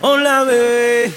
Hola, bebé.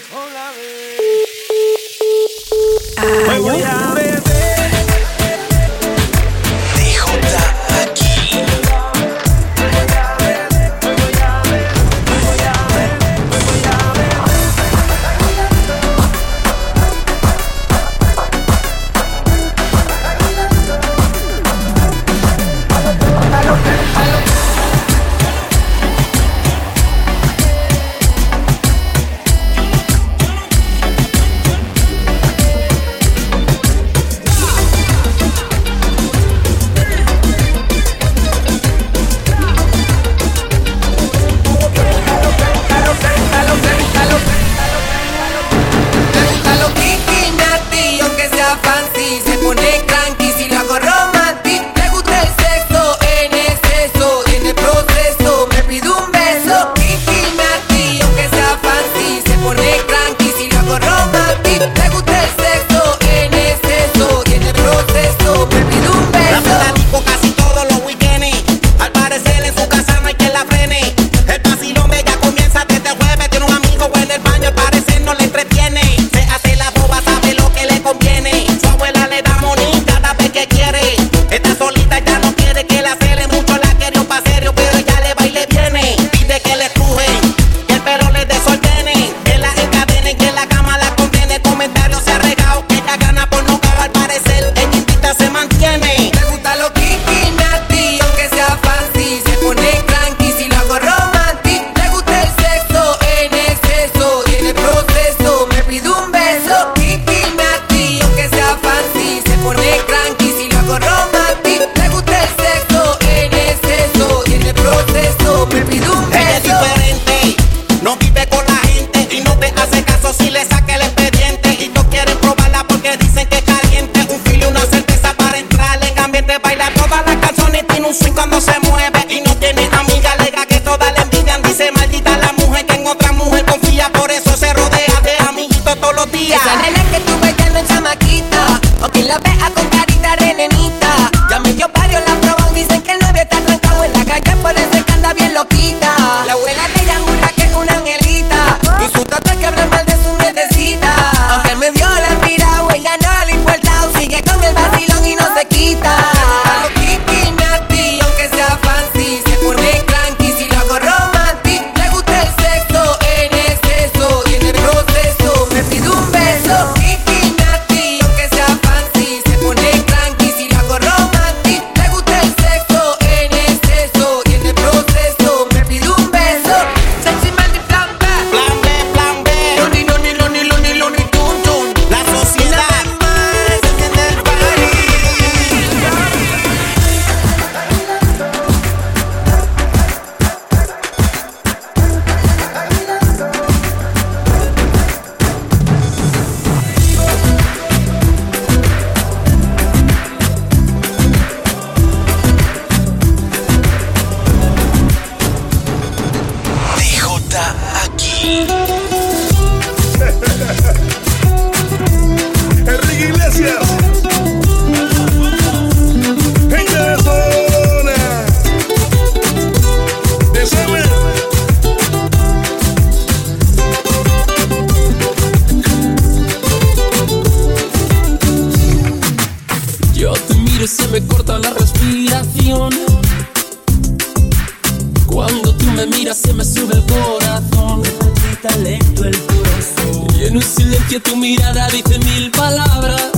que tu mirada dice mil palabras.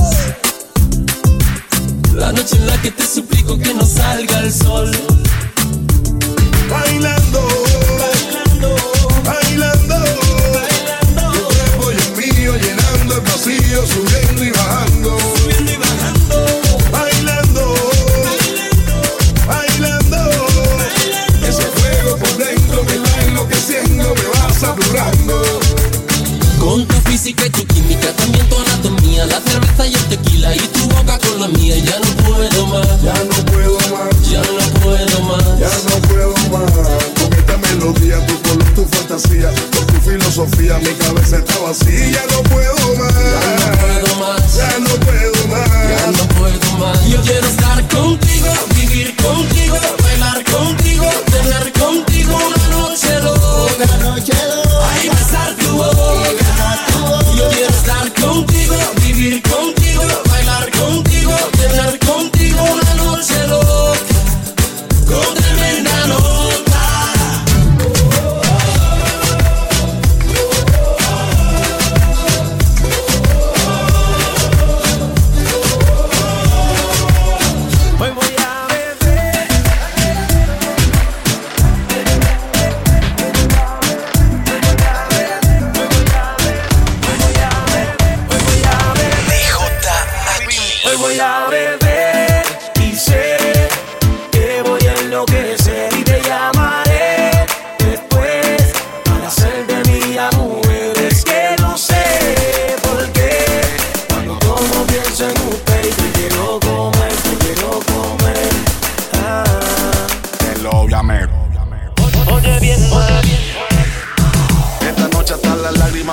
La noche en la que te suplico que no salga el sol. Bailando. secret to give me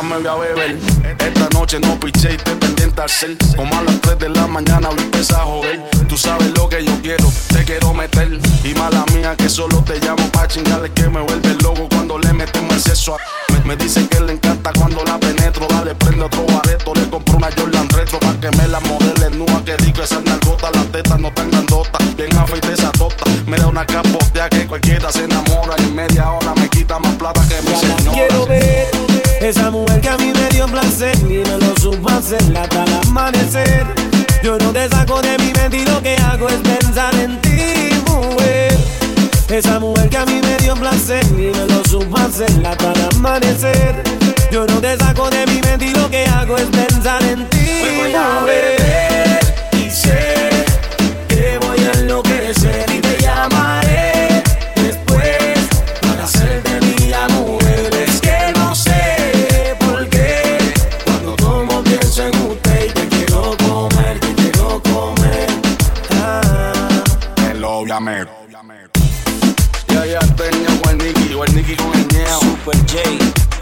más me voy a beber. Esta noche no piché y te pendiente al cel. Como a las 3 de la mañana voy a empezar a joder. Tú sabes lo que yo quiero, te quiero meter. Y mala mía que solo te llamo pa' chingarle que me vuelve loco cuando le metemos exceso a. Me, me dice que le encanta cuando la penetro. Dale, prende otro bareto. Le compro una Jordan retro pa' que me la modele nua. Que rico esa nalgota, las tetas no tan grandotas. Bien afeite esa tota. Me da una capotea que cualquiera se enamora. Y en media hora me quita más plata que mi señora. Quiero ver esa mujer hacer hasta el amanecer. Yo no te saco de mi mente que hago es pensar en ti, mujer. Esa mujer que a mí me dio placer y me lo supo hacer hasta el amanecer. Yo no te saco de mi mente que hago es pensar en ti. Super J,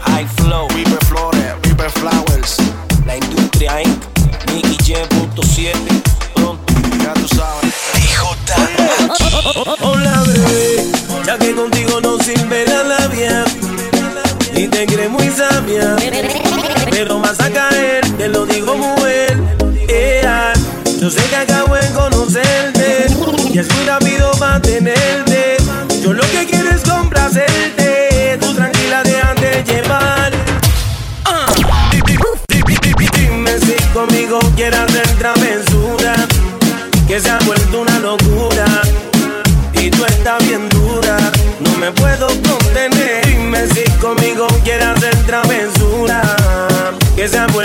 High Flow, Pipe Flores, Pipe Flowers. la industria Inc. Nicky J.7, pronto. Ya tú sabes. DJ Hola bebé, ya que contigo no sirve la labia y te crees muy sabia, pero vas a caer, te lo digo mujer. Yeah. Yo sé que acabo de conocerte y es muy rápido mantenerte. Conmigo quieres hacer travesura que se ha vuelto una locura y tú estás bien dura, no me puedo contener. Dime si conmigo quieres hacer travesura, que se ha vuelto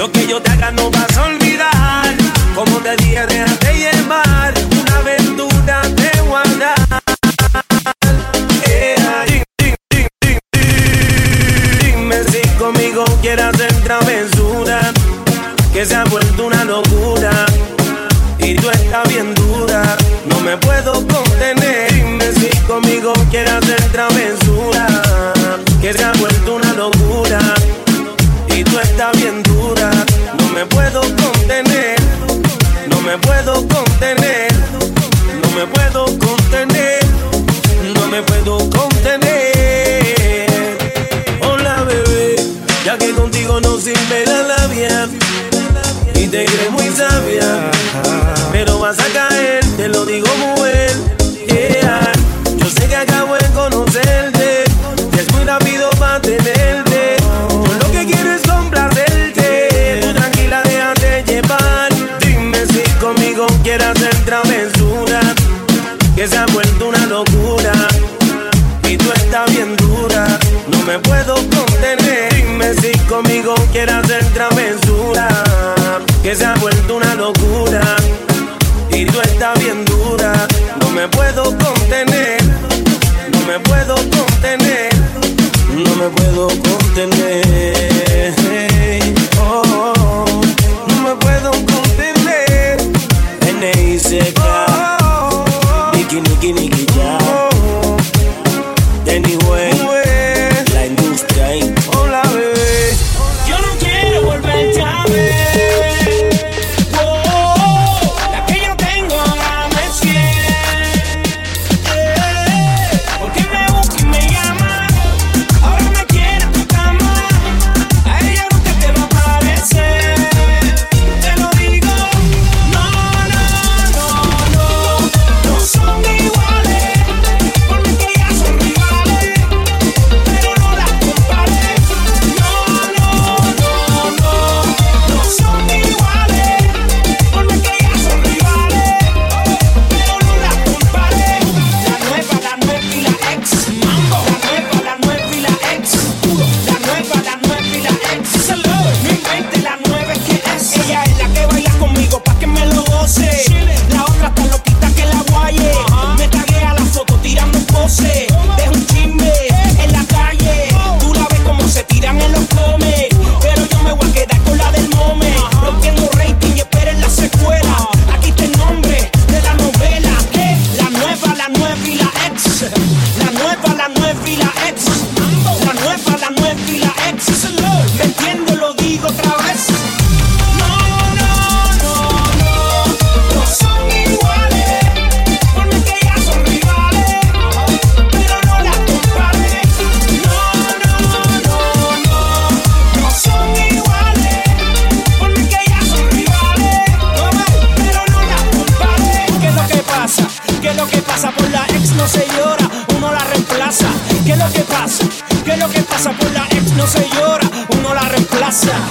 Lo que yo te haga no vas a olvidar. Como te dije, déjate llevar. Una aventura te guarda. Dime si conmigo quieres hacer travesura. Que se ha vuelto una locura. Y tú estás bien dura. No me puedo contener. Dime si conmigo quieres hacer travesura. No sirve la labia y te crees muy sabia, pero vas a caer, conmigo quieres hacer travesura. Que se ha vuelto una locura. Y tú estás bien dura. No me puedo contener. No me puedo contener. No me puedo contener. Oh, oh, oh. no me puedo contener. N.I.C.K. Niki, Niki, Niki, ya. Anyway, lo que pasa? Por la ex no se llora, uno la reemplaza.